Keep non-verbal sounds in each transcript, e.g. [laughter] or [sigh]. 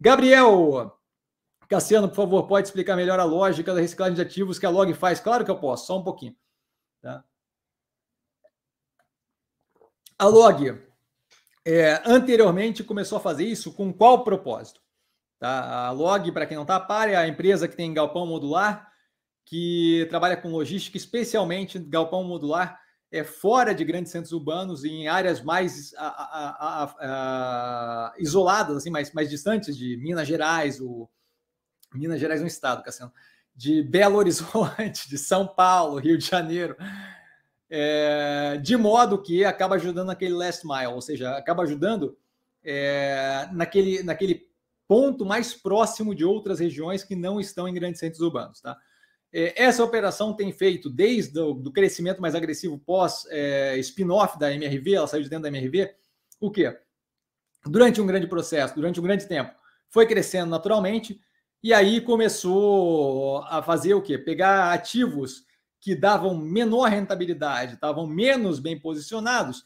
Gabriel Cassiano, por favor, pode explicar melhor a lógica da reciclagem de ativos que a Log faz? Claro que eu posso, só um pouquinho. Tá? A Log é, anteriormente começou a fazer isso com qual propósito? Tá? A Log, para quem não está a par, é a empresa que tem galpão modular, que trabalha com logística, especialmente galpão modular, é fora de grandes centros urbanos, em áreas mais a, a, a, isoladas, assim, mais, mais distantes de Minas Gerais, o Minas Gerais é um estado, Cassiano, de Belo Horizonte, [laughs] de São Paulo, Rio de Janeiro, é, de modo que acaba ajudando naquele last mile, ou seja, acaba ajudando é, naquele, naquele ponto mais próximo de outras regiões que não estão em grandes centros urbanos. Tá? É, essa operação tem feito desde o do crescimento mais agressivo pós é, spin-off da MRV, ela saiu de dentro da MRV, o quê? Durante um grande processo, durante um grande tempo, foi crescendo naturalmente, e aí começou a fazer o quê? Pegar ativos que davam menor rentabilidade, estavam menos bem posicionados,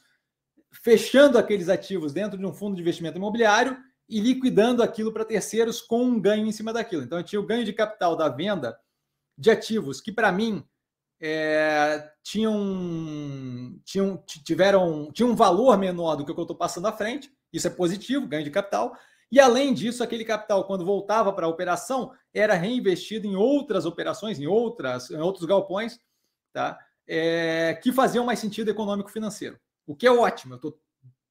fechando aqueles ativos dentro de um fundo de investimento imobiliário e liquidando aquilo para terceiros com um ganho em cima daquilo. Então, eu tinha o ganho de capital da venda de ativos que, para mim, é, tinham, tinham, tiveram, tinham um valor menor do que eu estou passando à frente. Isso é positivo, ganho de capital. E além disso, aquele capital, quando voltava para a operação, era reinvestido em outras operações, em outras, em outros galpões, tá? É, que faziam mais sentido econômico financeiro. O que é ótimo. Eu estou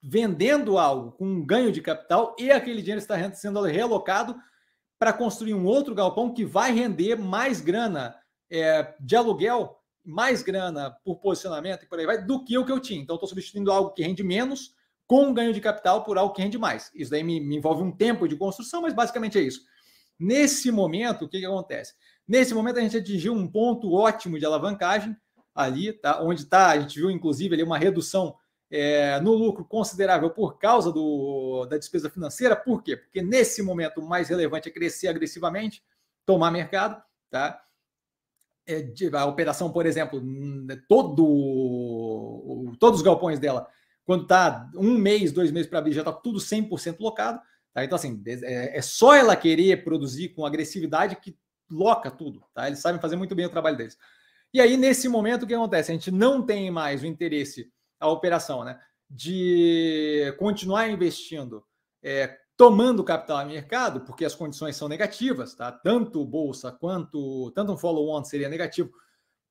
vendendo algo com um ganho de capital e aquele dinheiro está sendo realocado para construir um outro galpão que vai render mais grana é, de aluguel, mais grana por posicionamento e por aí vai, do que o que eu tinha. Então, estou substituindo algo que rende menos com um ganho de capital por algo que rende mais. Isso daí me, me envolve um tempo de construção, mas basicamente é isso. Nesse momento, o que, que acontece? Nesse momento, a gente atingiu um ponto ótimo de alavancagem ali, tá? onde está, a gente viu inclusive ali uma redução é, no lucro considerável por causa do, da despesa financeira. Por quê? Porque nesse momento o mais relevante é crescer agressivamente, tomar mercado, tá? É, a operação, por exemplo, todo, todos os galpões dela quando está um mês, dois meses para abrir, já está tudo 100% locado. Tá? Então, assim, é, é, só ela querer produzir com agressividade que loca tudo. Tá? Eles sabem fazer muito bem o trabalho deles. E aí, nesse momento, o que acontece? A gente não tem mais o interesse, a operação, né? De continuar investindo, é, tomando capital a mercado, porque as condições são negativas, tá? Tanto bolsa quanto tanto um follow-on seria negativo,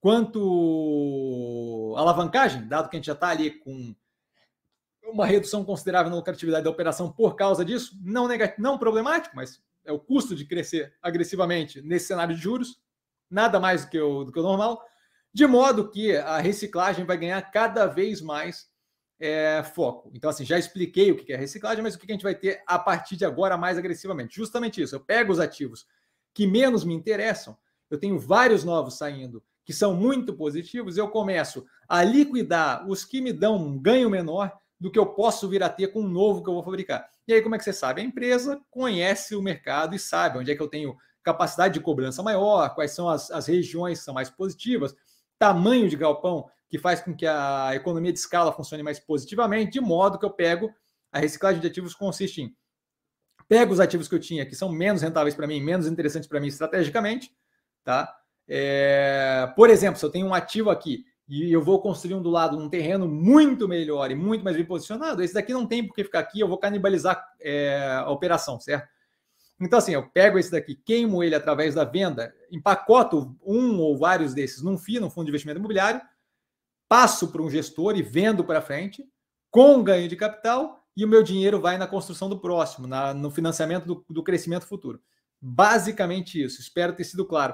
quanto alavancagem, dado que a gente já está ali com uma redução considerável na lucratividade da operação por causa disso, não, negativo, não problemático, mas é o custo de crescer agressivamente nesse cenário de juros, nada mais do que o, do que o normal, de modo que a reciclagem vai ganhar cada vez mais é, foco. Então, assim, já expliquei o que é reciclagem, mas o que a gente vai ter a partir de agora mais agressivamente? Justamente isso. Eu pego os ativos que menos me interessam, eu tenho vários novos saindo que são muito positivos, eu começo a liquidar os que me dão um ganho menor do que eu posso vir a ter com um novo que eu vou fabricar. E aí, como é que você sabe? A empresa conhece o mercado e sabe onde é que eu tenho capacidade de cobrança maior, quais são as, as regiões que são mais positivas, tamanho de galpão que faz com que a economia de escala funcione mais positivamente, de modo que eu pego a reciclagem de ativos consiste em pego os ativos que eu tinha que são menos rentáveis para mim, menos interessantes para mim estrategicamente, tá? É, por exemplo, se eu tenho um ativo aqui e eu vou construir um do lado um terreno muito melhor e muito mais bem posicionado, esse daqui não tem por que ficar aqui, eu vou canibalizar é, a operação, certo? Então, assim, eu pego esse daqui, queimo ele através da venda, empacoto um ou vários desses num FII, num fundo de investimento imobiliário, passo para um gestor e vendo para frente, com ganho de capital, e o meu dinheiro vai na construção do próximo, na, no financiamento do, do crescimento futuro. Basicamente isso. Espero ter sido claro.